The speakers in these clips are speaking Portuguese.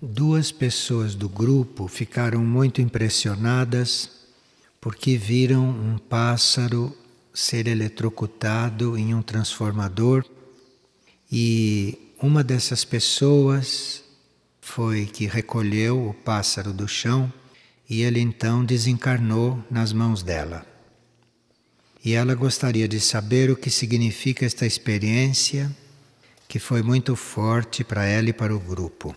Duas pessoas do grupo ficaram muito impressionadas porque viram um pássaro ser eletrocutado em um transformador e uma dessas pessoas foi que recolheu o pássaro do chão e ele então desencarnou nas mãos dela. E ela gostaria de saber o que significa esta experiência que foi muito forte para ela e para o grupo.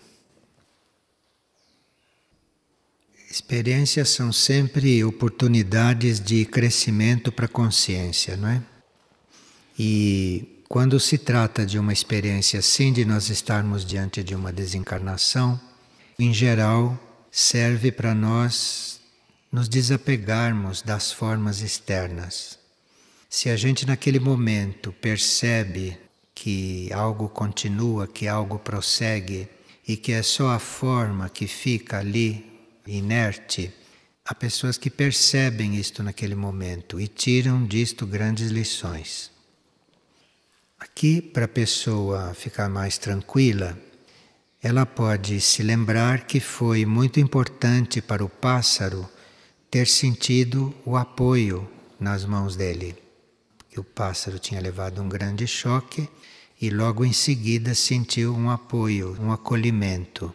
Experiências são sempre oportunidades de crescimento para a consciência, não é? E quando se trata de uma experiência assim, de nós estarmos diante de uma desencarnação, em geral serve para nós nos desapegarmos das formas externas. Se a gente naquele momento percebe que algo continua, que algo prossegue e que é só a forma que fica ali inerte, há pessoas que percebem isto naquele momento e tiram disto grandes lições. Aqui, para a pessoa ficar mais tranquila, ela pode se lembrar que foi muito importante para o pássaro ter sentido o apoio nas mãos dele. Que o pássaro tinha levado um grande choque e logo em seguida sentiu um apoio, um acolhimento.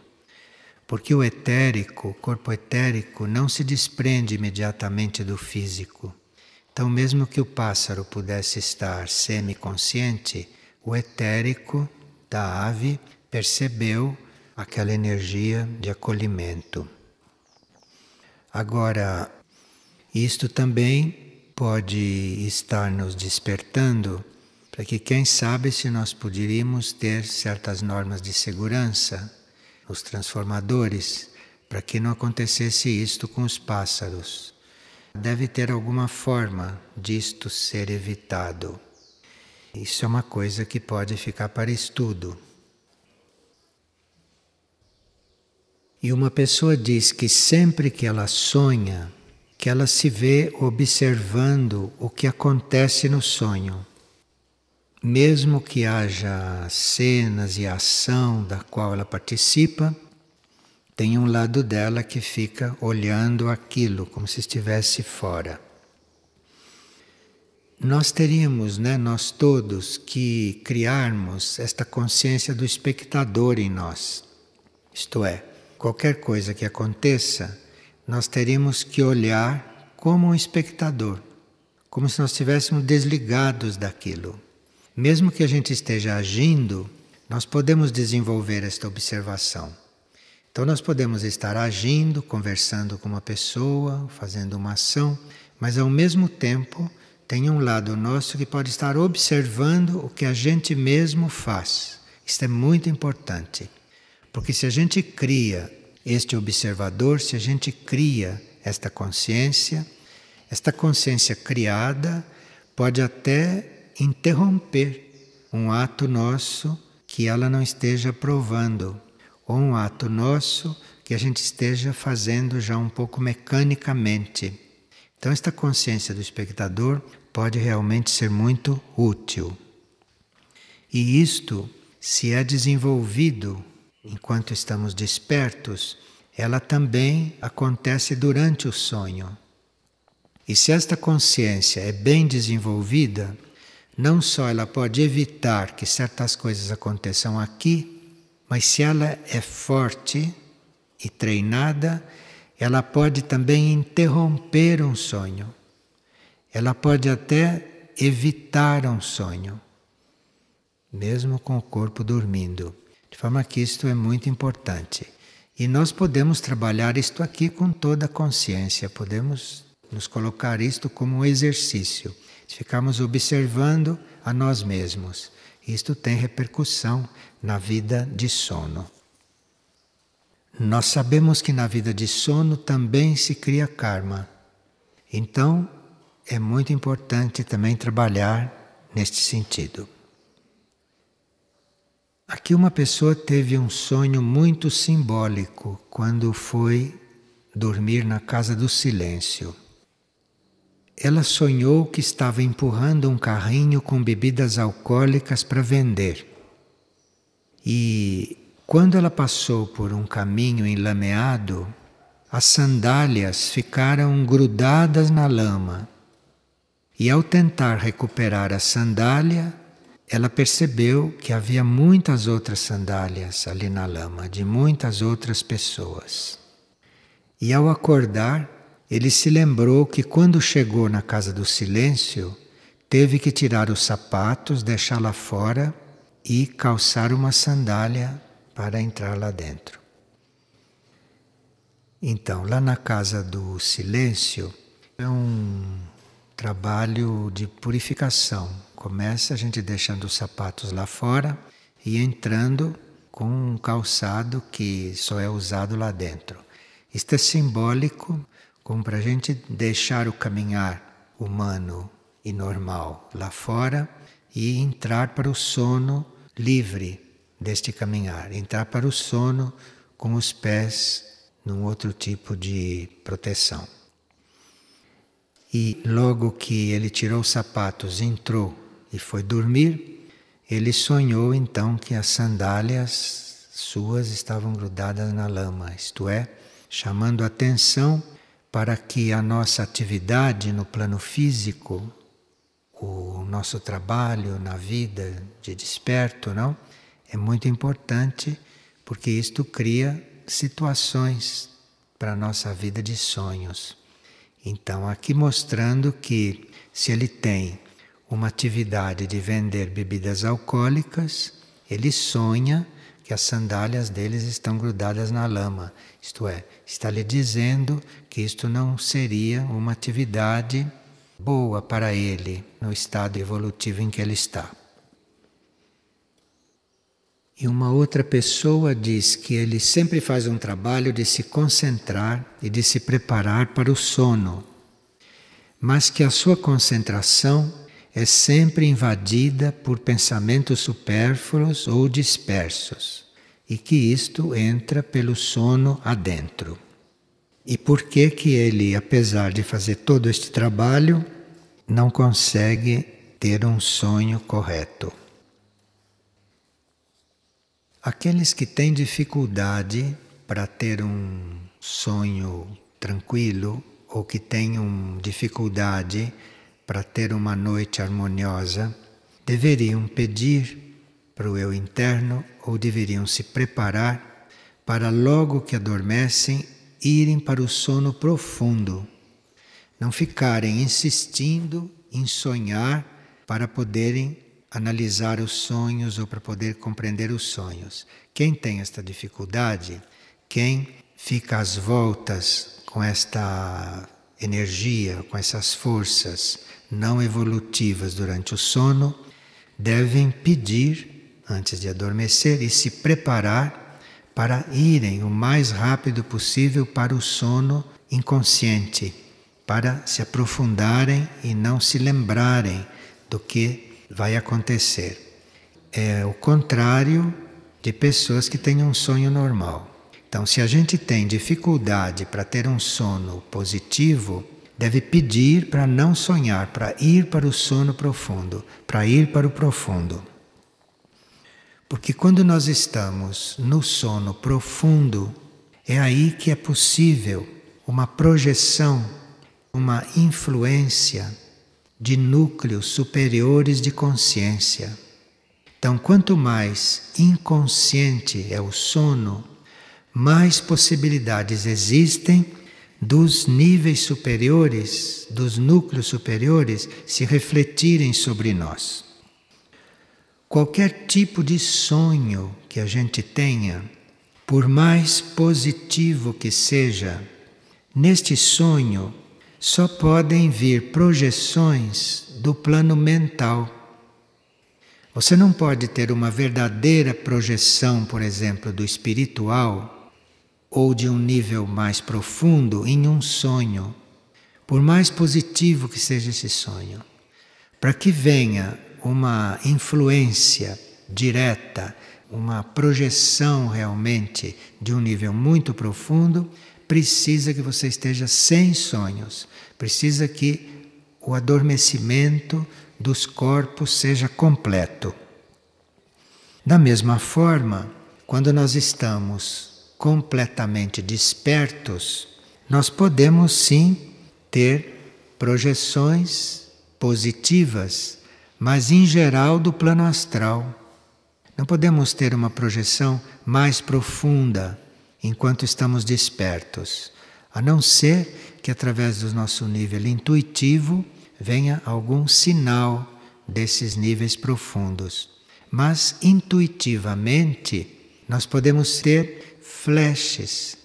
Porque o etérico, o corpo etérico, não se desprende imediatamente do físico. Então, mesmo que o pássaro pudesse estar semiconsciente, o etérico da ave percebeu aquela energia de acolhimento. Agora, isto também pode estar nos despertando para que, quem sabe, se nós poderíamos ter certas normas de segurança os transformadores, para que não acontecesse isto com os pássaros. Deve ter alguma forma disto ser evitado. Isso é uma coisa que pode ficar para estudo. E uma pessoa diz que sempre que ela sonha, que ela se vê observando o que acontece no sonho mesmo que haja cenas e ação da qual ela participa, tem um lado dela que fica olhando aquilo como se estivesse fora. Nós teríamos, né, nós todos, que criarmos esta consciência do espectador em nós. Isto é, qualquer coisa que aconteça, nós teríamos que olhar como um espectador, como se nós estivéssemos desligados daquilo. Mesmo que a gente esteja agindo, nós podemos desenvolver esta observação. Então, nós podemos estar agindo, conversando com uma pessoa, fazendo uma ação, mas ao mesmo tempo tem um lado nosso que pode estar observando o que a gente mesmo faz. Isto é muito importante, porque se a gente cria este observador, se a gente cria esta consciência, esta consciência criada pode até interromper um ato nosso que ela não esteja provando, ou um ato nosso que a gente esteja fazendo já um pouco mecanicamente. Então, esta consciência do espectador pode realmente ser muito útil. E isto, se é desenvolvido enquanto estamos despertos, ela também acontece durante o sonho. E se esta consciência é bem desenvolvida, não só ela pode evitar que certas coisas aconteçam aqui, mas se ela é forte e treinada, ela pode também interromper um sonho. Ela pode até evitar um sonho, mesmo com o corpo dormindo. De forma que isto é muito importante. E nós podemos trabalhar isto aqui com toda a consciência, podemos nos colocar isto como um exercício ficamos observando a nós mesmos. Isto tem repercussão na vida de sono. Nós sabemos que na vida de sono também se cria karma. Então, é muito importante também trabalhar neste sentido. Aqui uma pessoa teve um sonho muito simbólico quando foi dormir na casa do silêncio ela sonhou que estava empurrando um carrinho com bebidas alcoólicas para vender. E Quando ela passou por um caminho enlameado, as sandálias ficaram grudadas na lama. E ao tentar recuperar a sandália, ela percebeu que havia muitas outras sandálias ali na lama, de muitas outras pessoas. E ao acordar, ele se lembrou que quando chegou na casa do silêncio, teve que tirar os sapatos, deixá-la fora e calçar uma sandália para entrar lá dentro. Então, lá na casa do silêncio é um trabalho de purificação. Começa a gente deixando os sapatos lá fora e entrando com um calçado que só é usado lá dentro. Isto é simbólico como para a gente deixar o caminhar humano e normal lá fora e entrar para o sono livre deste caminhar, entrar para o sono com os pés num outro tipo de proteção. E logo que ele tirou os sapatos, entrou e foi dormir, ele sonhou então que as sandálias suas estavam grudadas na lama, isto é, chamando atenção para que a nossa atividade no plano físico, o nosso trabalho na vida de desperto, não? É muito importante porque isto cria situações para a nossa vida de sonhos. Então, aqui mostrando que se ele tem uma atividade de vender bebidas alcoólicas, ele sonha que as sandálias deles estão grudadas na lama. Isto é, está lhe dizendo que isto não seria uma atividade boa para ele no estado evolutivo em que ele está. E uma outra pessoa diz que ele sempre faz um trabalho de se concentrar e de se preparar para o sono, mas que a sua concentração é sempre invadida por pensamentos supérfluos ou dispersos, e que isto entra pelo sono adentro. E por que que ele, apesar de fazer todo este trabalho, não consegue ter um sonho correto? Aqueles que têm dificuldade para ter um sonho tranquilo ou que tenham dificuldade para ter uma noite harmoniosa, deveriam pedir para o eu interno ou deveriam se preparar para logo que adormecem irem para o sono profundo. Não ficarem insistindo em sonhar para poderem analisar os sonhos ou para poder compreender os sonhos. Quem tem esta dificuldade, quem fica às voltas com esta energia, com essas forças não evolutivas durante o sono, devem pedir antes de adormecer e se preparar para irem o mais rápido possível para o sono inconsciente, para se aprofundarem e não se lembrarem do que vai acontecer. É o contrário de pessoas que têm um sonho normal. Então, se a gente tem dificuldade para ter um sono positivo, deve pedir para não sonhar, para ir para o sono profundo, para ir para o profundo. Porque quando nós estamos no sono profundo, é aí que é possível uma projeção, uma influência de núcleos superiores de consciência. Então, quanto mais inconsciente é o sono, mais possibilidades existem dos níveis superiores, dos núcleos superiores, se refletirem sobre nós. Qualquer tipo de sonho que a gente tenha, por mais positivo que seja, neste sonho só podem vir projeções do plano mental. Você não pode ter uma verdadeira projeção, por exemplo, do espiritual ou de um nível mais profundo em um sonho, por mais positivo que seja esse sonho. Para que venha uma influência direta, uma projeção realmente de um nível muito profundo, precisa que você esteja sem sonhos, precisa que o adormecimento dos corpos seja completo. Da mesma forma, quando nós estamos completamente despertos, nós podemos sim ter projeções positivas, mas em geral do plano astral. Não podemos ter uma projeção mais profunda enquanto estamos despertos, a não ser que através do nosso nível intuitivo venha algum sinal desses níveis profundos. Mas intuitivamente nós podemos ter flashes,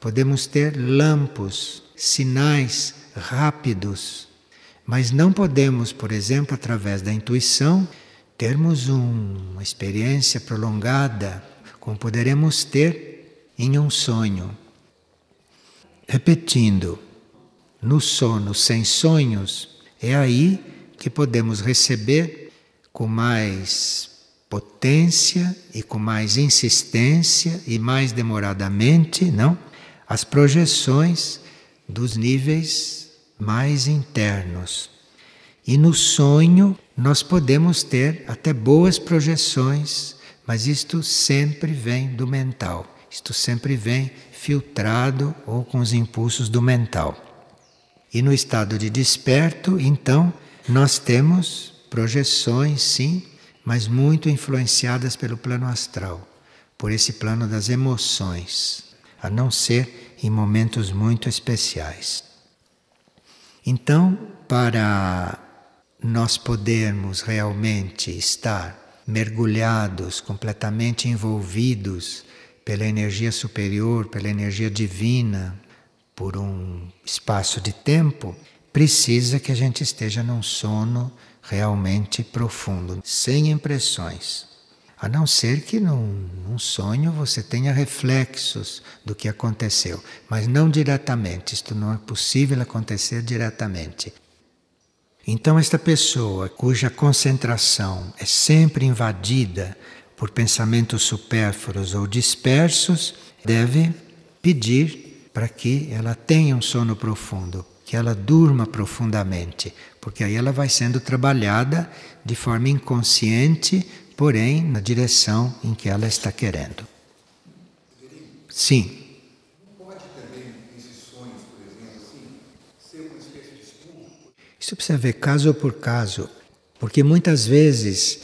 podemos ter lampos, sinais rápidos, mas não podemos, por exemplo, através da intuição, termos uma experiência prolongada, como poderemos ter em um sonho. Repetindo, no sono sem sonhos, é aí que podemos receber com mais potência e com mais insistência e mais demoradamente, não? As projeções dos níveis mais internos. E no sonho nós podemos ter até boas projeções, mas isto sempre vem do mental. Isto sempre vem filtrado ou com os impulsos do mental. E no estado de desperto, então, nós temos projeções, sim, mas muito influenciadas pelo plano astral, por esse plano das emoções, a não ser em momentos muito especiais. Então, para nós podermos realmente estar mergulhados, completamente envolvidos pela energia superior, pela energia divina, por um espaço de tempo, precisa que a gente esteja num sono realmente profundo, sem impressões. A não ser que num, num, sonho você tenha reflexos do que aconteceu, mas não diretamente. Isto não é possível acontecer diretamente. Então, esta pessoa cuja concentração é sempre invadida por pensamentos supérfluos ou dispersos, deve pedir para que ela tenha um sono profundo, que ela durma profundamente, porque aí ela vai sendo trabalhada de forma inconsciente, porém na direção em que ela está querendo. Sim. Isso precisa ver caso por caso, porque muitas vezes,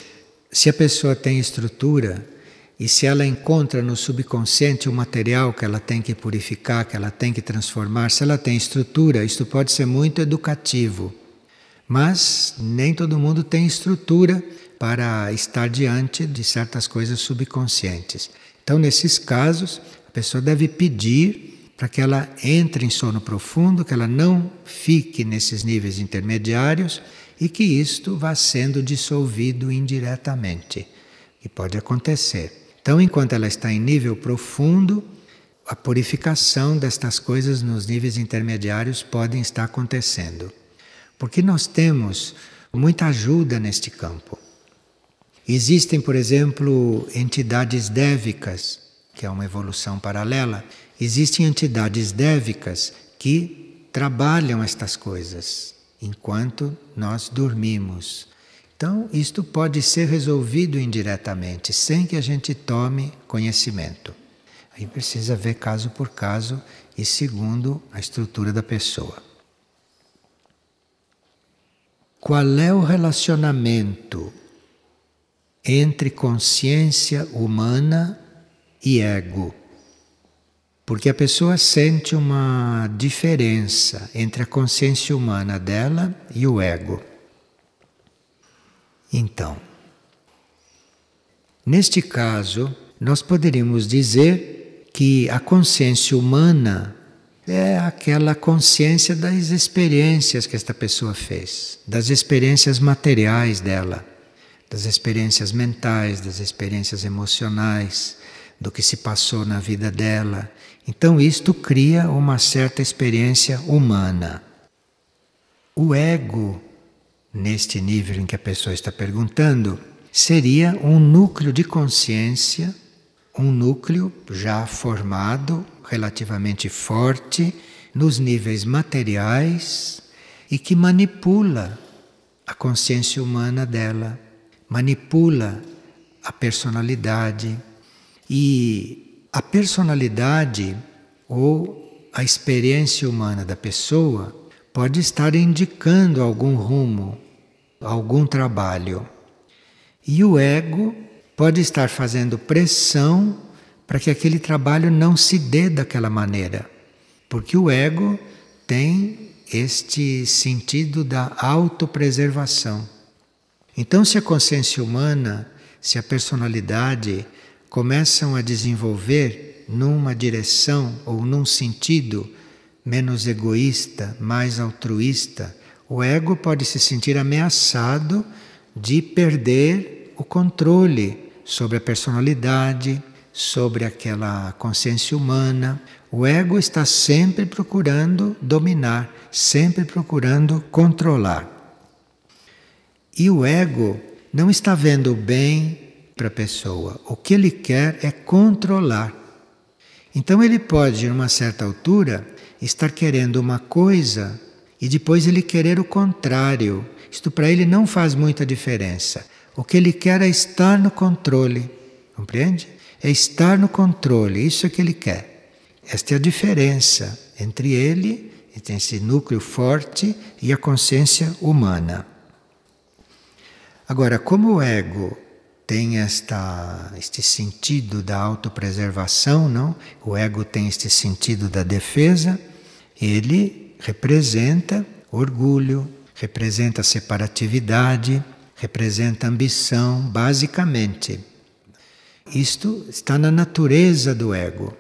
se a pessoa tem estrutura e se ela encontra no subconsciente o material que ela tem que purificar, que ela tem que transformar, se ela tem estrutura, isto pode ser muito educativo. Mas nem todo mundo tem estrutura para estar diante de certas coisas subconscientes. Então, nesses casos, a pessoa deve pedir para que ela entre em sono profundo, que ela não fique nesses níveis intermediários e que isto vá sendo dissolvido indiretamente, que pode acontecer. Então, enquanto ela está em nível profundo, a purificação destas coisas nos níveis intermediários podem estar acontecendo. Porque nós temos muita ajuda neste campo. Existem, por exemplo, entidades dévicas, que é uma evolução paralela, Existem entidades dévicas que trabalham estas coisas enquanto nós dormimos. Então, isto pode ser resolvido indiretamente, sem que a gente tome conhecimento. Aí precisa ver caso por caso e segundo a estrutura da pessoa. Qual é o relacionamento entre consciência humana e ego? Porque a pessoa sente uma diferença entre a consciência humana dela e o ego. Então, neste caso, nós poderíamos dizer que a consciência humana é aquela consciência das experiências que esta pessoa fez, das experiências materiais dela, das experiências mentais, das experiências emocionais, do que se passou na vida dela então, isto cria uma certa experiência humana. O ego, neste nível em que a pessoa está perguntando, seria um núcleo de consciência, um núcleo já formado, relativamente forte, nos níveis materiais e que manipula a consciência humana dela, manipula a personalidade, E a personalidade ou a experiência humana da pessoa pode estar indicando algum rumo, algum trabalho. E o ego pode estar fazendo pressão para que aquele trabalho não se dê daquela maneira. Porque o ego tem este sentido da autopreservação. Então, se a consciência humana, se a personalidade começam a desenvolver numa direção ou num sentido menos egoísta, mais altruísta, o ego pode se sentir ameaçado de perder o controle sobre a personalidade, sobre aquela consciência humana. O ego está sempre procurando dominar, sempre procurando controlar. E o ego não está vendo bem para a pessoa. O que ele quer é controlar. Então ele pode, em uma certa altura, estar querendo uma coisa e depois ele querer o contrário. Isto para ele não faz muita diferença. O que ele quer é estar no controle. Compreende? É estar no controle, isso é que ele quer. Esta é a diferença entre ele, entre esse núcleo forte e a consciência humana. Agora, como o ego tem esta, este sentido da autopreservação, não? O ego tem este sentido da defesa. Ele representa orgulho, representa separatividade, representa ambição, basicamente. Isto está na natureza do ego.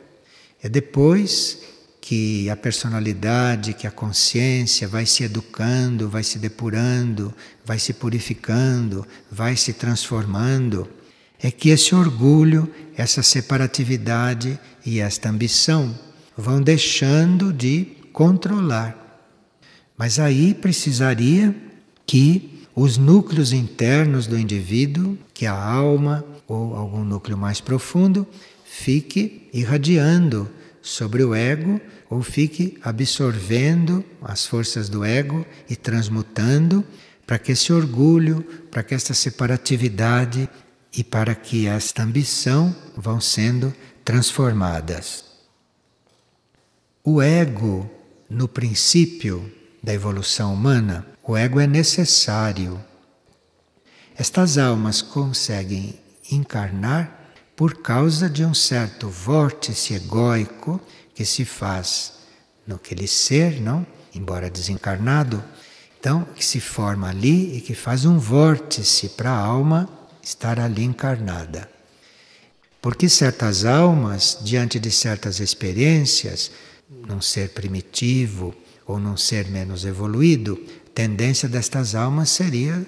É depois que a personalidade, que a consciência vai se educando, vai se depurando, vai se purificando, vai se transformando, é que esse orgulho, essa separatividade e esta ambição vão deixando de controlar. Mas aí precisaria que os núcleos internos do indivíduo, que a alma ou algum núcleo mais profundo, fique irradiando sobre o ego ou fique absorvendo as forças do ego e transmutando para que esse orgulho, para que esta separatividade e para que esta ambição vão sendo transformadas. O ego, no princípio da evolução humana, o ego é necessário. Estas almas conseguem encarnar por causa de um certo vórtice egóico que se faz no aquele ser, não? Embora desencarnado, então que se forma ali e que faz um vórtice para a alma estar ali encarnada. Porque certas almas, diante de certas experiências, num ser primitivo ou num ser menos evoluído, tendência destas almas seria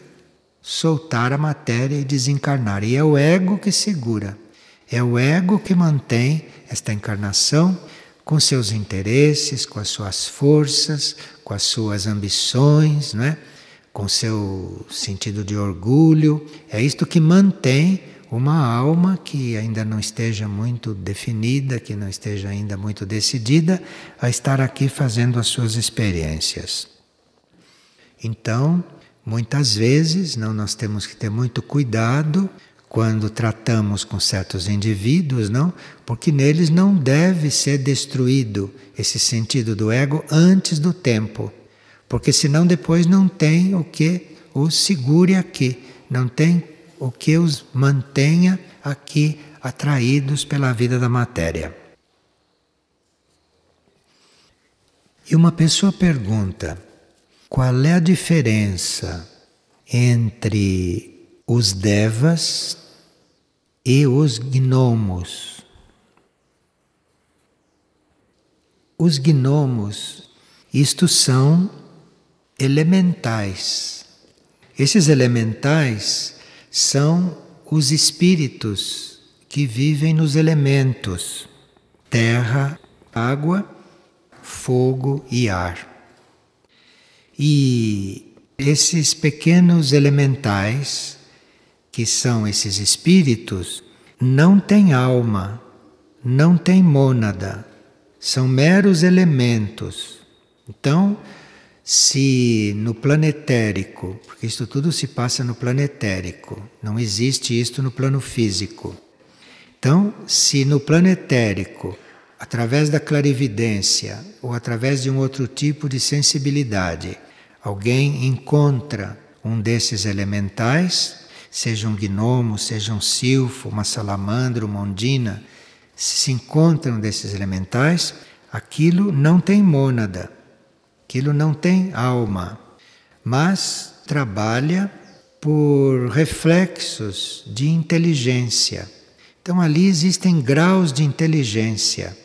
soltar a matéria e desencarnar. E é o ego que segura. É o ego que mantém esta encarnação com seus interesses, com as suas forças, com as suas ambições, não é? com seu sentido de orgulho. É isto que mantém uma alma que ainda não esteja muito definida, que não esteja ainda muito decidida a estar aqui fazendo as suas experiências. Então, muitas vezes, não nós temos que ter muito cuidado quando tratamos com certos indivíduos, não? Porque neles não deve ser destruído esse sentido do ego antes do tempo. Porque senão depois não tem o que os segure aqui, não tem o que os mantenha aqui atraídos pela vida da matéria. E uma pessoa pergunta: qual é a diferença entre os devas e os gnomos. Os gnomos, isto são elementais. Esses elementais são os espíritos que vivem nos elementos: terra, água, fogo e ar. E esses pequenos elementais que são esses espíritos, não têm alma, não têm mônada, são meros elementos. Então, se no planetérico, porque isto tudo se passa no planetérico, não existe isto no plano físico. Então, se no plano etérico, através da clarividência ou através de um outro tipo de sensibilidade, alguém encontra um desses elementais, seja um gnomo, seja um silfo, uma salamandra, uma ondina, se encontram desses elementais, aquilo não tem mônada, aquilo não tem alma, mas trabalha por reflexos de inteligência. Então ali existem graus de inteligência,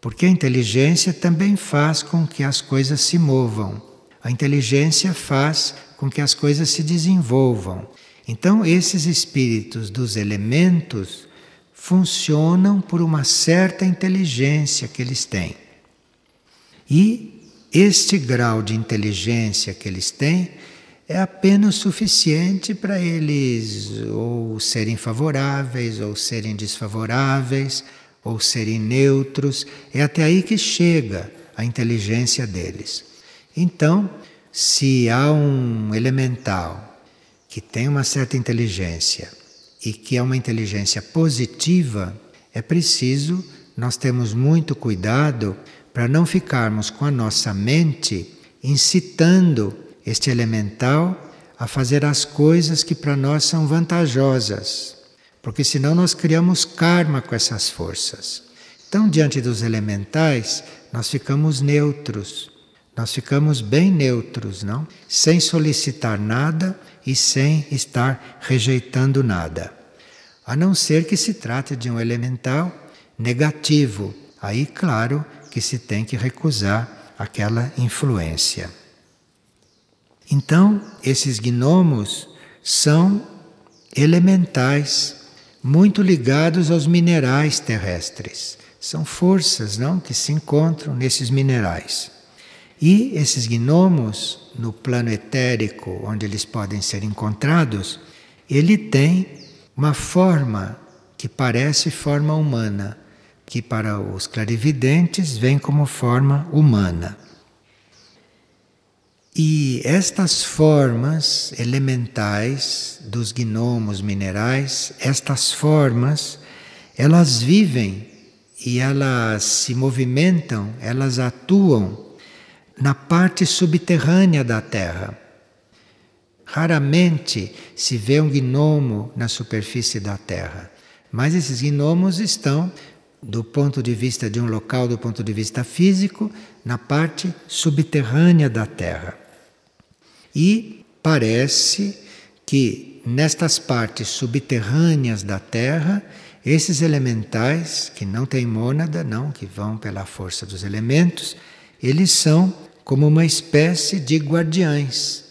porque a inteligência também faz com que as coisas se movam. A inteligência faz com que as coisas se desenvolvam. Então esses espíritos dos elementos funcionam por uma certa inteligência que eles têm. E este grau de inteligência que eles têm é apenas suficiente para eles ou serem favoráveis ou serem desfavoráveis ou serem neutros. É até aí que chega a inteligência deles. Então, se há um elemental que tem uma certa inteligência e que é uma inteligência positiva, é preciso nós termos muito cuidado para não ficarmos com a nossa mente incitando este elemental a fazer as coisas que para nós são vantajosas, porque senão nós criamos karma com essas forças. Então, diante dos elementais, nós ficamos neutros, nós ficamos bem neutros, não? Sem solicitar nada e sem estar rejeitando nada. A não ser que se trate de um elemental negativo. Aí, claro, que se tem que recusar aquela influência. Então, esses gnomos são elementais, muito ligados aos minerais terrestres. São forças, não, que se encontram nesses minerais. E esses gnomos, no plano etérico, onde eles podem ser encontrados, ele tem uma forma que parece forma humana, que para os clarividentes vem como forma humana. E estas formas elementais dos gnomos minerais, estas formas, elas vivem e elas se movimentam, elas atuam na parte subterrânea da Terra. Raramente se vê um gnomo na superfície da Terra, mas esses gnomos estão, do ponto de vista de um local, do ponto de vista físico, na parte subterrânea da Terra. E parece que nestas partes subterrâneas da Terra, esses elementais, que não têm mônada, não, que vão pela força dos elementos, eles são como uma espécie de guardiães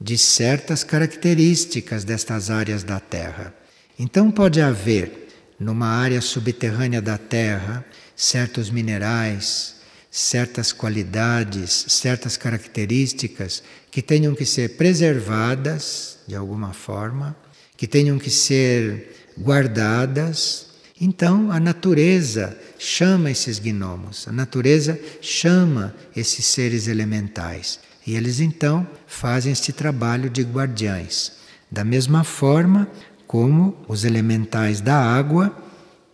de certas características destas áreas da Terra. Então pode haver numa área subterrânea da Terra certos minerais, certas qualidades, certas características que tenham que ser preservadas de alguma forma, que tenham que ser guardadas então a natureza chama esses gnomos, a natureza chama esses seres elementais. E eles então fazem este trabalho de guardiães. Da mesma forma como os elementais da água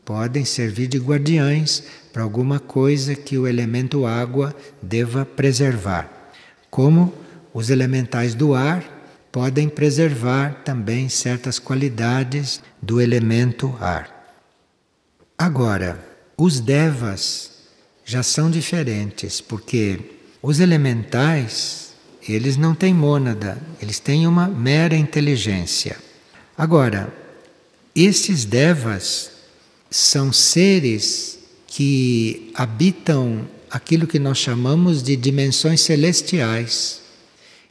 podem servir de guardiães para alguma coisa que o elemento água deva preservar. Como os elementais do ar podem preservar também certas qualidades do elemento ar. Agora, os devas já são diferentes, porque os elementais, eles não têm mônada, eles têm uma mera inteligência. Agora, esses devas são seres que habitam aquilo que nós chamamos de dimensões celestiais.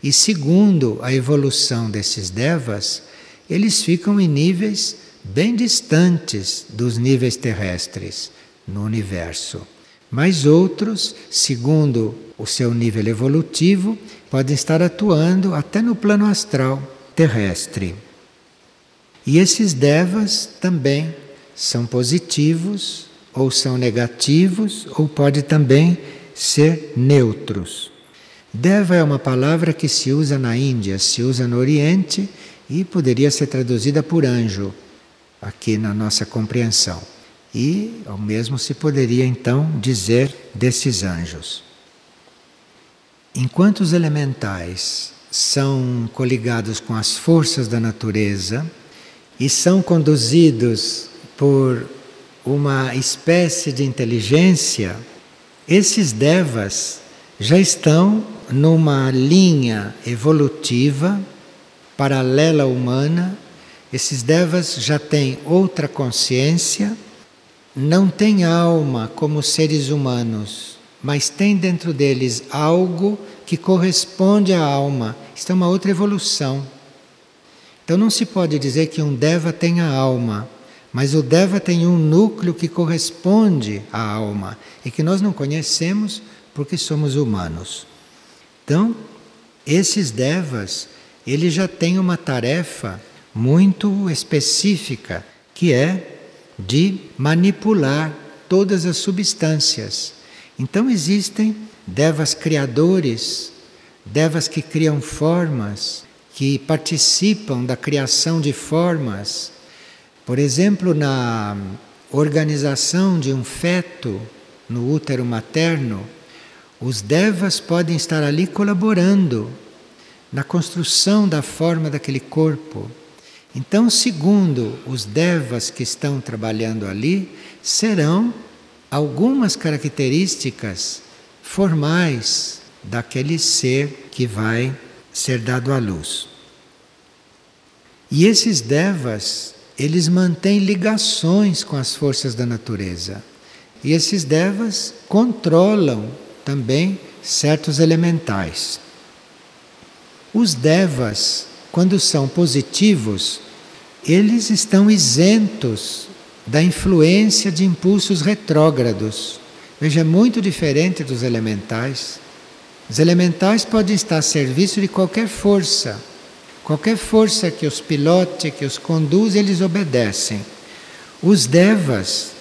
E segundo a evolução desses devas, eles ficam em níveis bem distantes dos níveis terrestres no universo. Mas outros, segundo o seu nível evolutivo, podem estar atuando até no plano astral terrestre. E esses devas também são positivos ou são negativos ou pode também ser neutros. Deva é uma palavra que se usa na Índia, se usa no Oriente e poderia ser traduzida por anjo aqui na nossa compreensão. E ao mesmo se poderia então dizer desses anjos. Enquanto os elementais são coligados com as forças da natureza e são conduzidos por uma espécie de inteligência, esses devas já estão numa linha evolutiva paralela à humana. Esses devas já têm outra consciência, não têm alma como seres humanos, mas têm dentro deles algo que corresponde à alma. Isto é uma outra evolução. Então não se pode dizer que um deva tenha alma, mas o deva tem um núcleo que corresponde à alma e que nós não conhecemos porque somos humanos. Então, esses devas, eles já têm uma tarefa muito específica, que é de manipular todas as substâncias. Então existem devas criadores, devas que criam formas, que participam da criação de formas. Por exemplo, na organização de um feto no útero materno, os devas podem estar ali colaborando na construção da forma daquele corpo. Então, segundo os devas que estão trabalhando ali, serão algumas características formais daquele ser que vai ser dado à luz. E esses devas, eles mantêm ligações com as forças da natureza. E esses devas controlam também certos elementais. Os devas, quando são positivos, eles estão isentos da influência de impulsos retrógrados. Veja, é muito diferente dos elementais. Os elementais podem estar a serviço de qualquer força. Qualquer força que os pilote, que os conduz, eles obedecem. Os devas,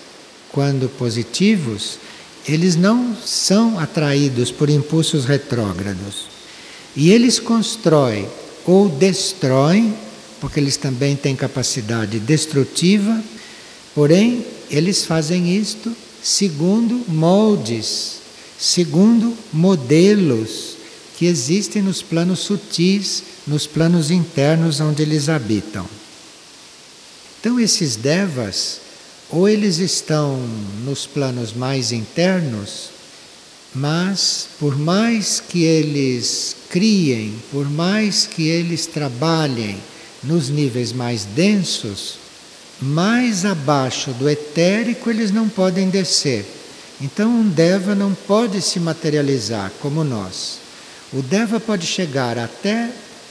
quando positivos, eles não são atraídos por impulsos retrógrados. E eles constroem ou destroem, porque eles também têm capacidade destrutiva, porém eles fazem isto segundo moldes, segundo modelos que existem nos planos sutis, nos planos internos onde eles habitam. Então esses devas ou eles estão nos planos mais internos, mas por mais que eles criem, por mais que eles trabalhem nos níveis mais densos, mais abaixo do etérico eles não podem descer. Então um Deva não pode se materializar como nós. O Deva pode chegar até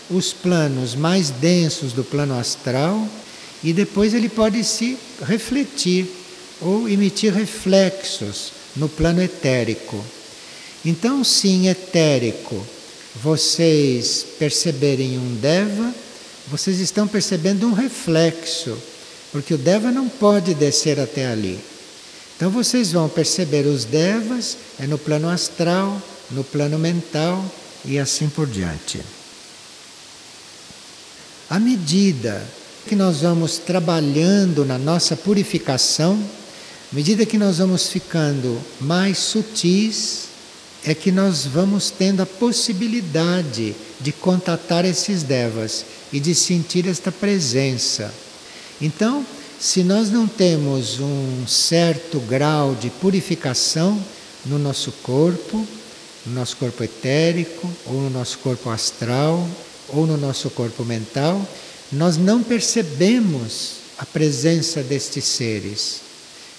os planos mais densos do plano astral e depois ele pode se refletir ou emitir reflexos no plano etérico. Então, se etérico vocês perceberem um Deva, vocês estão percebendo um reflexo, porque o Deva não pode descer até ali. Então vocês vão perceber os Devas é no plano astral, no plano mental e assim por diante. À medida que nós vamos trabalhando na nossa purificação, à medida que nós vamos ficando mais sutis, é que nós vamos tendo a possibilidade de contatar esses devas e de sentir esta presença. Então, se nós não temos um certo grau de purificação no nosso corpo, no nosso corpo etérico, ou no nosso corpo astral, ou no nosso corpo mental, nós não percebemos a presença destes seres,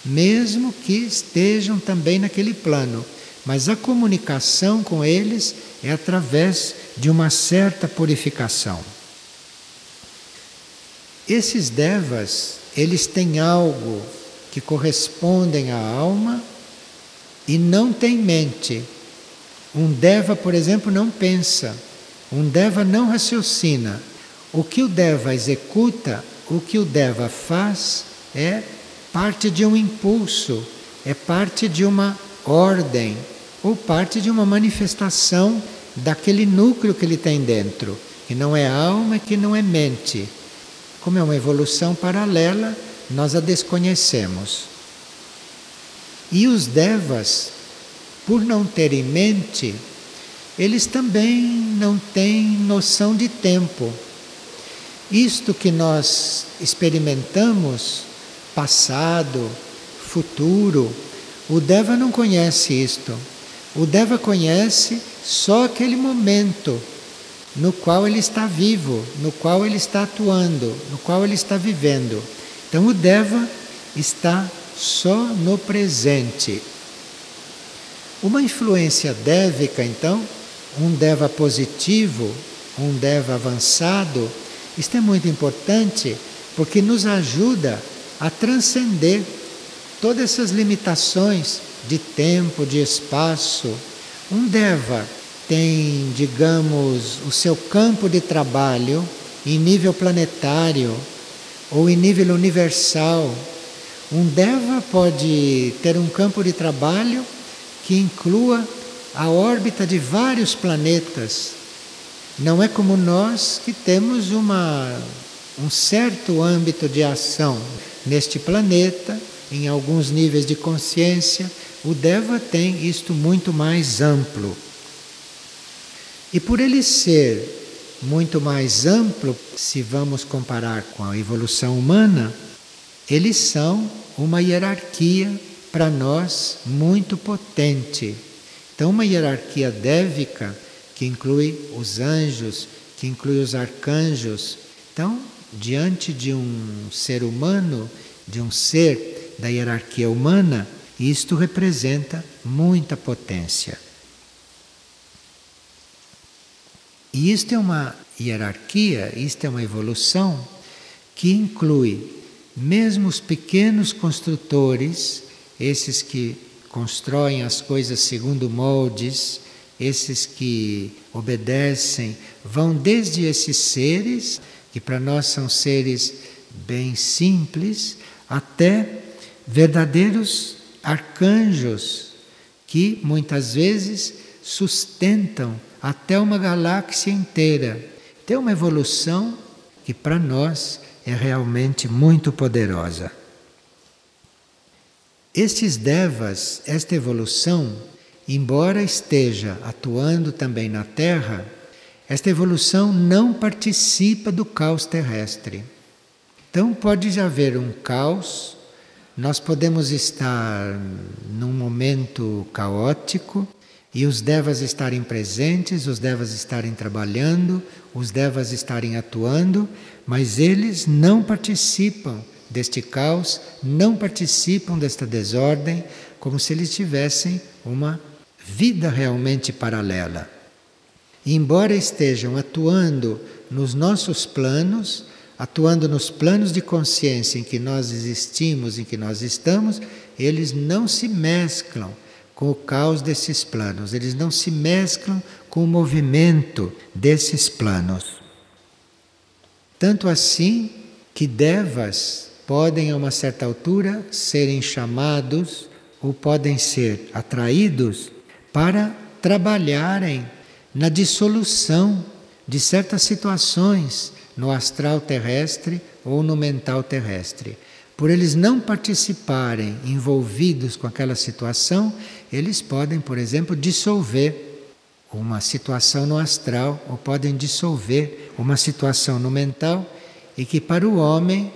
mesmo que estejam também naquele plano, mas a comunicação com eles é através de uma certa purificação. Esses devas, eles têm algo que correspondem à alma e não têm mente. Um deva, por exemplo, não pensa. Um deva não raciocina o que o Deva executa, o que o Deva faz, é parte de um impulso, é parte de uma ordem, ou parte de uma manifestação daquele núcleo que ele tem dentro, que não é alma, que não é mente. Como é uma evolução paralela, nós a desconhecemos. E os devas, por não ter em mente, eles também não têm noção de tempo. Isto que nós experimentamos, passado, futuro, o Deva não conhece isto. O Deva conhece só aquele momento no qual ele está vivo, no qual ele está atuando, no qual ele está vivendo. Então o Deva está só no presente. Uma influência dévica, então, um Deva positivo, um Deva avançado, isto é muito importante porque nos ajuda a transcender todas essas limitações de tempo, de espaço. Um Deva tem, digamos, o seu campo de trabalho em nível planetário ou em nível universal. Um Deva pode ter um campo de trabalho que inclua a órbita de vários planetas. Não é como nós que temos uma, um certo âmbito de ação neste planeta, em alguns níveis de consciência. O Deva tem isto muito mais amplo. E por ele ser muito mais amplo, se vamos comparar com a evolução humana, eles são uma hierarquia para nós muito potente. Então, uma hierarquia dévica que inclui os anjos, que inclui os arcanjos. Então, diante de um ser humano, de um ser da hierarquia humana, isto representa muita potência. E isto é uma hierarquia, isto é uma evolução que inclui mesmo os pequenos construtores, esses que constroem as coisas segundo moldes, esses que obedecem, vão desde esses seres, que para nós são seres bem simples, até verdadeiros arcanjos, que muitas vezes sustentam até uma galáxia inteira. Tem uma evolução que para nós é realmente muito poderosa. Estes devas, esta evolução, embora esteja atuando também na Terra, esta evolução não participa do caos terrestre. Então pode já haver um caos, nós podemos estar num momento caótico, e os devas estarem presentes, os devas estarem trabalhando, os devas estarem atuando, mas eles não participam deste caos, não participam desta desordem, como se eles tivessem uma vida realmente paralela. E embora estejam atuando nos nossos planos, atuando nos planos de consciência em que nós existimos, em que nós estamos, eles não se mesclam com o caos desses planos, eles não se mesclam com o movimento desses planos. Tanto assim que devas podem, a uma certa altura, serem chamados ou podem ser atraídos para trabalharem na dissolução de certas situações no astral terrestre ou no mental terrestre. Por eles não participarem envolvidos com aquela situação, eles podem, por exemplo, dissolver uma situação no astral ou podem dissolver uma situação no mental e que para o homem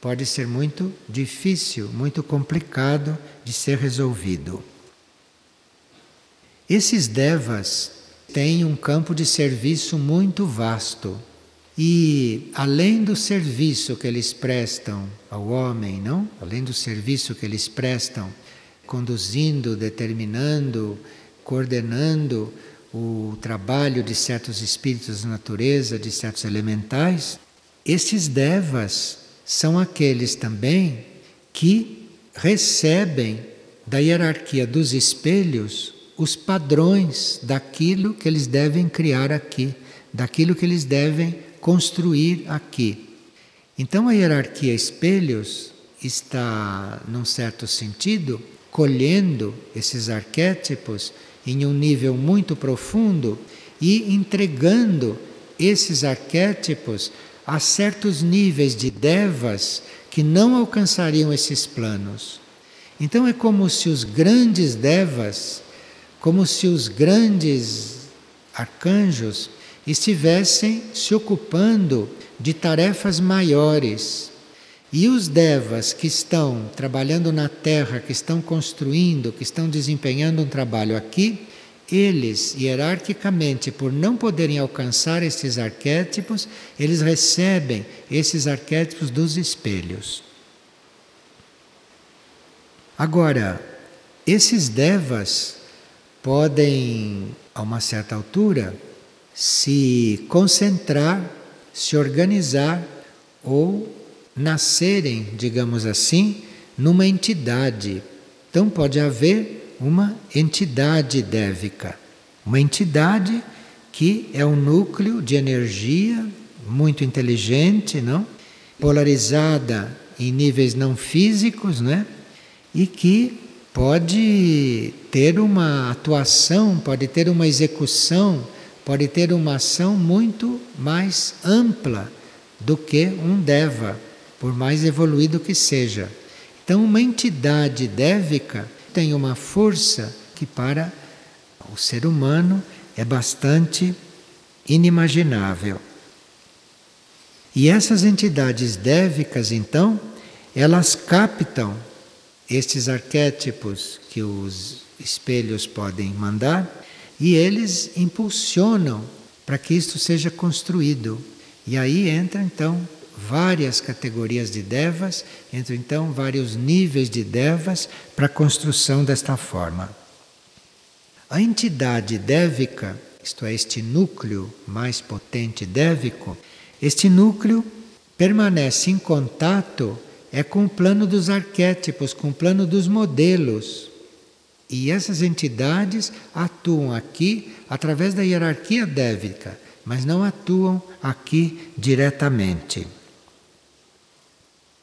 pode ser muito difícil, muito complicado de ser resolvido. Esses devas têm um campo de serviço muito vasto. E além do serviço que eles prestam ao homem, não? Além do serviço que eles prestam conduzindo, determinando, coordenando o trabalho de certos espíritos da natureza, de certos elementais, esses devas são aqueles também que recebem da hierarquia dos espelhos os padrões daquilo que eles devem criar aqui, daquilo que eles devem construir aqui. Então a hierarquia espelhos está, num certo sentido, colhendo esses arquétipos em um nível muito profundo e entregando esses arquétipos há certos níveis de devas que não alcançariam esses planos. Então é como se os grandes devas, como se os grandes arcanjos estivessem se ocupando de tarefas maiores. E os devas que estão trabalhando na terra, que estão construindo, que estão desempenhando um trabalho aqui, eles, hierarquicamente, por não poderem alcançar esses arquétipos, eles recebem esses arquétipos dos espelhos. Agora, esses devas podem, a uma certa altura, se concentrar, se organizar ou nascerem, digamos assim, numa entidade. Então pode haver uma entidade dévica, uma entidade que é um núcleo de energia muito inteligente, não? Polarizada em níveis não físicos, né? E que pode ter uma atuação, pode ter uma execução, pode ter uma ação muito mais ampla do que um deva, por mais evoluído que seja. Então, uma entidade dévica tem uma força que para o ser humano é bastante inimaginável. E essas entidades dévicas, então, elas captam estes arquétipos que os espelhos podem mandar e eles impulsionam para que isto seja construído. E aí entra então várias categorias de devas, entram então vários níveis de devas para a construção desta forma. A entidade dévica, isto é, este núcleo mais potente dévico, este núcleo permanece em contato é com o plano dos arquétipos, com o plano dos modelos. E essas entidades atuam aqui através da hierarquia dévica, mas não atuam aqui diretamente.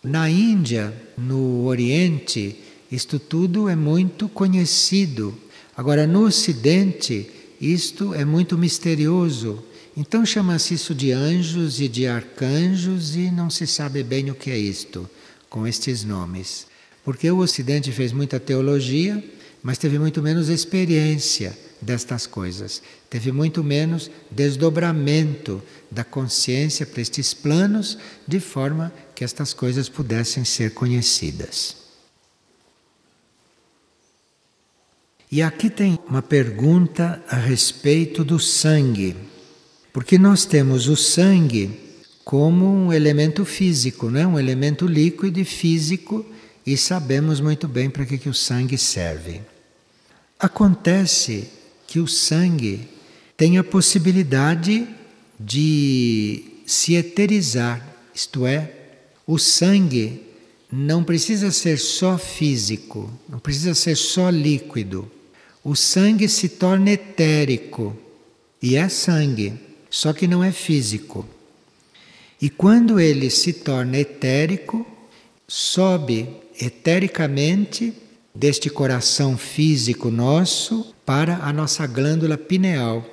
Na Índia, no Oriente, isto tudo é muito conhecido. Agora, no Ocidente, isto é muito misterioso. Então chama-se isso de anjos e de arcanjos e não se sabe bem o que é isto, com estes nomes. Porque o Ocidente fez muita teologia, mas teve muito menos experiência destas coisas. Teve muito menos desdobramento da consciência para estes planos, de forma que estas coisas pudessem ser conhecidas. E aqui tem uma pergunta a respeito do sangue, porque nós temos o sangue como um elemento físico, não é? um elemento líquido e físico, e sabemos muito bem para que, que o sangue serve. Acontece que o sangue tem a possibilidade de se eterizar, isto é, o sangue não precisa ser só físico, não precisa ser só líquido. O sangue se torna etérico e é sangue, só que não é físico. E quando ele se torna etérico, sobe etericamente deste coração físico nosso para a nossa glândula pineal.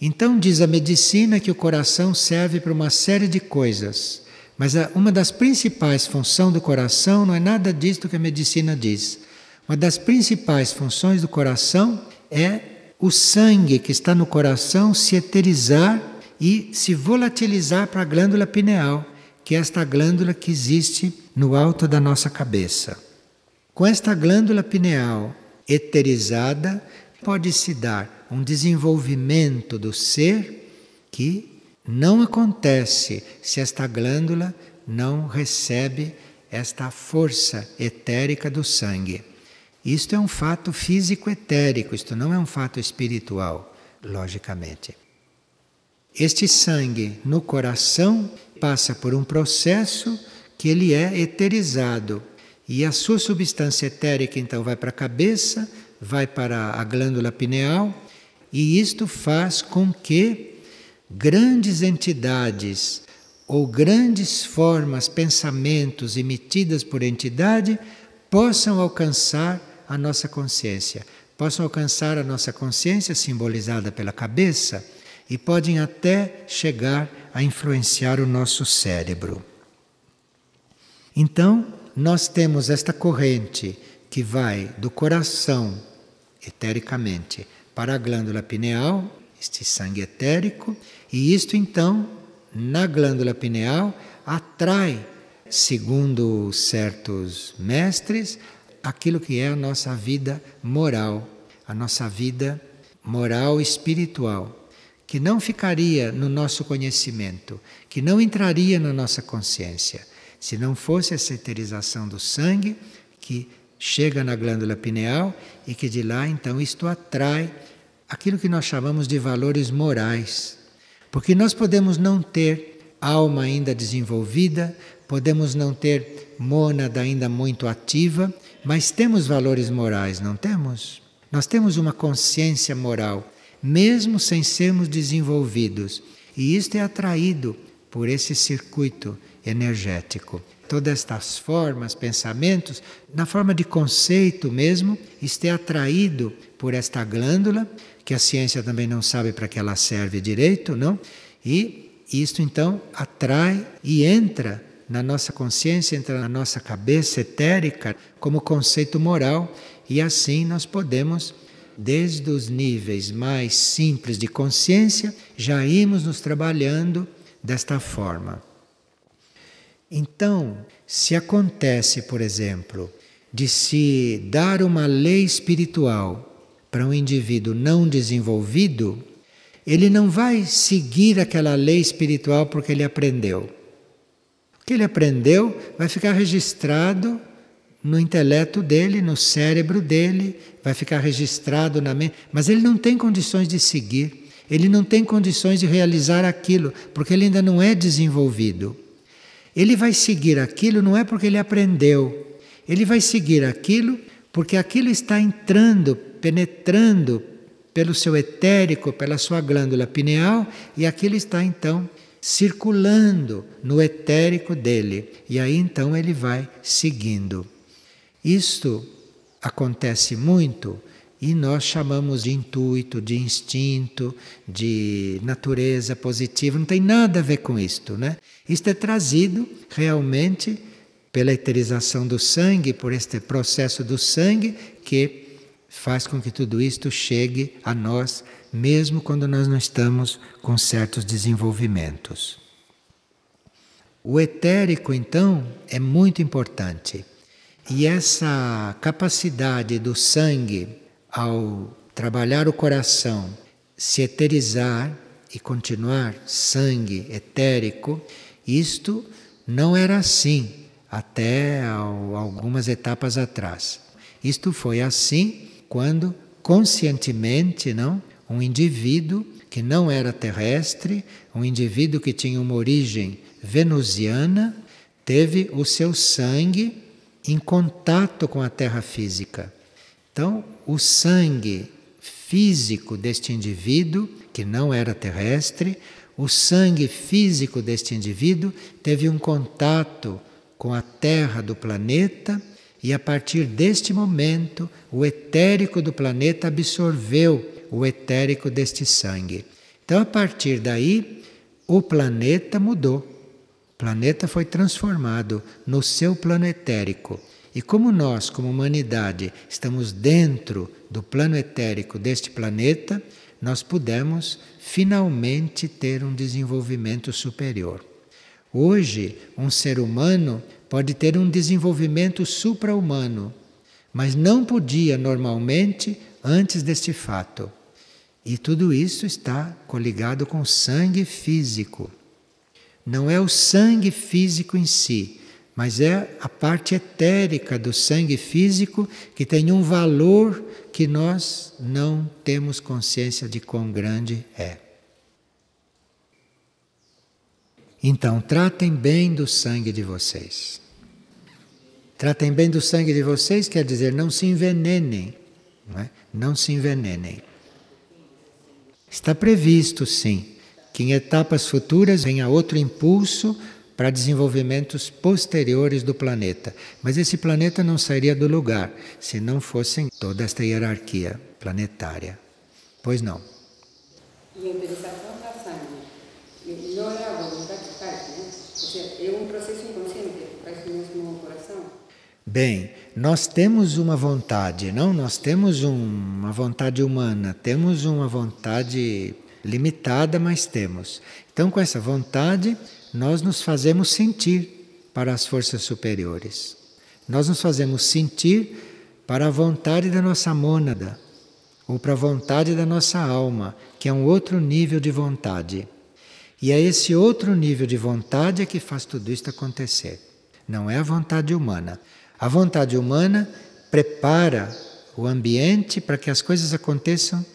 Então, diz a medicina que o coração serve para uma série de coisas. Mas uma das principais funções do coração não é nada disso que a medicina diz. Uma das principais funções do coração é o sangue que está no coração se eterizar e se volatilizar para a glândula pineal, que é esta glândula que existe no alto da nossa cabeça. Com esta glândula pineal eterizada, pode-se dar um desenvolvimento do ser que não acontece se esta glândula não recebe esta força etérica do sangue. Isto é um fato físico etérico, isto não é um fato espiritual, logicamente. Este sangue no coração passa por um processo que ele é eterizado e a sua substância etérica então vai para a cabeça, vai para a glândula pineal e isto faz com que grandes entidades ou grandes formas, pensamentos emitidas por entidade possam alcançar a nossa consciência, possam alcançar a nossa consciência simbolizada pela cabeça e podem até chegar a influenciar o nosso cérebro. Então, nós temos esta corrente que vai do coração, etericamente, para a glândula pineal, este sangue etérico, e isto então, na glândula pineal, atrai, segundo certos mestres, aquilo que é a nossa vida moral, a nossa vida moral espiritual, que não ficaria no nosso conhecimento, que não entraria na nossa consciência, se não fosse essa eterização do sangue que chega na glândula pineal e que de lá então isto atrai aquilo que nós chamamos de valores morais. Porque nós podemos não ter alma ainda desenvolvida, podemos não ter mônada ainda muito ativa, mas temos valores morais, não temos? Nós temos uma consciência moral, mesmo sem sermos desenvolvidos. E isto é atraído por esse circuito energético. Todas estas formas, pensamentos, na forma de conceito mesmo, isto é atraído por esta glândula, que a ciência também não sabe para que ela serve direito, não? E isto então atrai e entra na nossa consciência, entra na nossa cabeça etérica como conceito moral, e assim nós podemos, desde os níveis mais simples de consciência, já irmos nos trabalhando desta forma. Então, se acontece, por exemplo, de se dar uma lei espiritual para um indivíduo não desenvolvido, ele não vai seguir aquela lei espiritual porque ele aprendeu. O que ele aprendeu vai ficar registrado no intelecto dele, no cérebro dele, vai ficar registrado na mente, mas ele não tem condições de seguir, ele não tem condições de realizar aquilo, porque ele ainda não é desenvolvido. Ele vai seguir aquilo não é porque ele aprendeu, ele vai seguir aquilo porque aquilo está entrando, penetrando pelo seu etérico, pela sua glândula pineal, e aquilo está então circulando no etérico dele. E aí então ele vai seguindo. Isto acontece muito e nós chamamos de intuito, de instinto, de natureza positiva. Não tem nada a ver com isto, né? Isto é trazido realmente pela eterização do sangue, por este processo do sangue que faz com que tudo isto chegue a nós, mesmo quando nós não estamos com certos desenvolvimentos. O etérico, então, é muito importante. E essa capacidade do sangue, ao trabalhar o coração, se eterizar e continuar sangue etérico, isto não era assim até algumas etapas atrás. Isto foi assim quando conscientemente, não, um indivíduo que não era terrestre, um indivíduo que tinha uma origem venusiana, teve o seu sangue em contato com a terra física. Então, o sangue físico deste indivíduo, que não era terrestre, o sangue físico deste indivíduo teve um contato com a terra do planeta e a partir deste momento o etérico do planeta absorveu o etérico deste sangue. Então, a partir daí, o planeta mudou. O planeta foi transformado no seu plano etérico. E como nós, como humanidade, estamos dentro do plano etérico deste planeta, nós pudemos finalmente ter um desenvolvimento superior. Hoje, um ser humano pode ter um desenvolvimento supra-humano, mas não podia normalmente antes deste fato. E tudo isso está coligado com sangue físico. Não é o sangue físico em si, mas é a parte etérica do sangue físico que tem um valor que nós não temos consciência de quão grande é. Então, tratem bem do sangue de vocês. Tratem bem do sangue de vocês quer dizer não se envenenem. Não, é? não se envenenem. Está previsto, sim, que em etapas futuras venha outro impulso para desenvolvimentos posteriores do planeta. Mas esse planeta não sairia do lugar se não fosse toda esta hierarquia planetária. Pois não. E a utilização da sangue, não é algo é um processo inconsciente, faz mesmo coração. Bem, nós temos uma vontade, não? Nós temos um, uma vontade humana, temos uma vontade limitada, mas temos. Então, com essa vontade, nós nos fazemos sentir para as forças superiores. Nós nos fazemos sentir para a vontade da nossa mônada, ou para a vontade da nossa alma, que é um outro nível de vontade. E é esse outro nível de vontade que faz tudo isso acontecer. Não é a vontade humana. A vontade humana prepara o ambiente para que as coisas aconteçam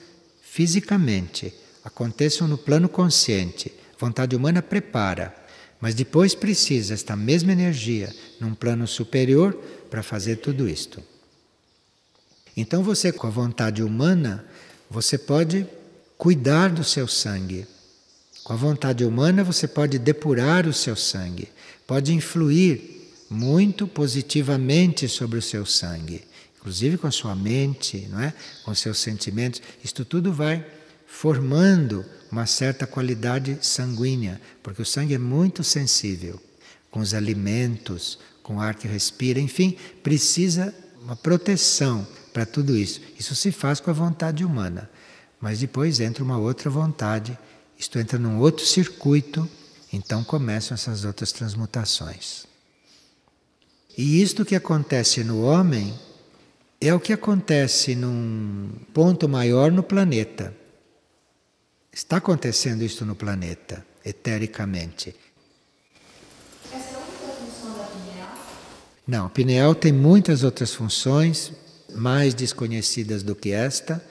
fisicamente, aconteçam no plano consciente. A vontade humana prepara, mas depois precisa esta mesma energia num plano superior para fazer tudo isto. Então você com a vontade humana, você pode cuidar do seu sangue. Com a vontade humana você pode depurar o seu sangue, pode influir muito positivamente sobre o seu sangue, inclusive com a sua mente, não é? Com seus sentimentos. Isto tudo vai formando uma certa qualidade sanguínea, porque o sangue é muito sensível com os alimentos, com o ar que respira, enfim, precisa uma proteção para tudo isso. Isso se faz com a vontade humana, mas depois entra uma outra vontade, isto entra num outro circuito, então começam essas outras transmutações. E isto que acontece no homem é o que acontece num ponto maior no planeta. Está acontecendo isto no planeta, etericamente. Essa é a única função da pineal? Não, a pineal tem muitas outras funções, mais desconhecidas do que esta,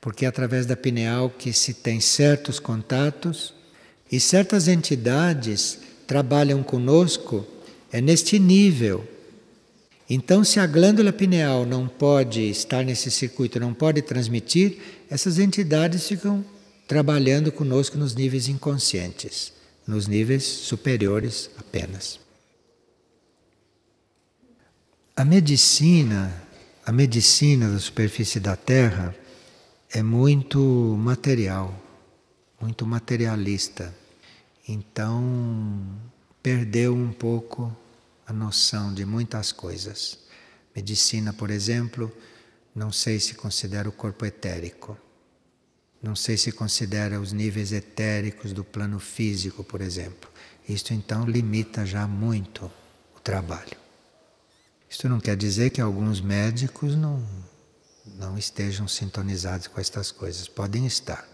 porque é através da pineal que se tem certos contatos e certas entidades trabalham conosco é neste nível então, se a glândula pineal não pode estar nesse circuito, não pode transmitir, essas entidades ficam trabalhando conosco nos níveis inconscientes, nos níveis superiores apenas. A medicina, a medicina da superfície da Terra é muito material, muito materialista. Então, perdeu um pouco a noção de muitas coisas. Medicina, por exemplo, não sei se considera o corpo etérico. Não sei se considera os níveis etéricos do plano físico, por exemplo. Isto então limita já muito o trabalho. Isto não quer dizer que alguns médicos não, não estejam sintonizados com estas coisas. Podem estar.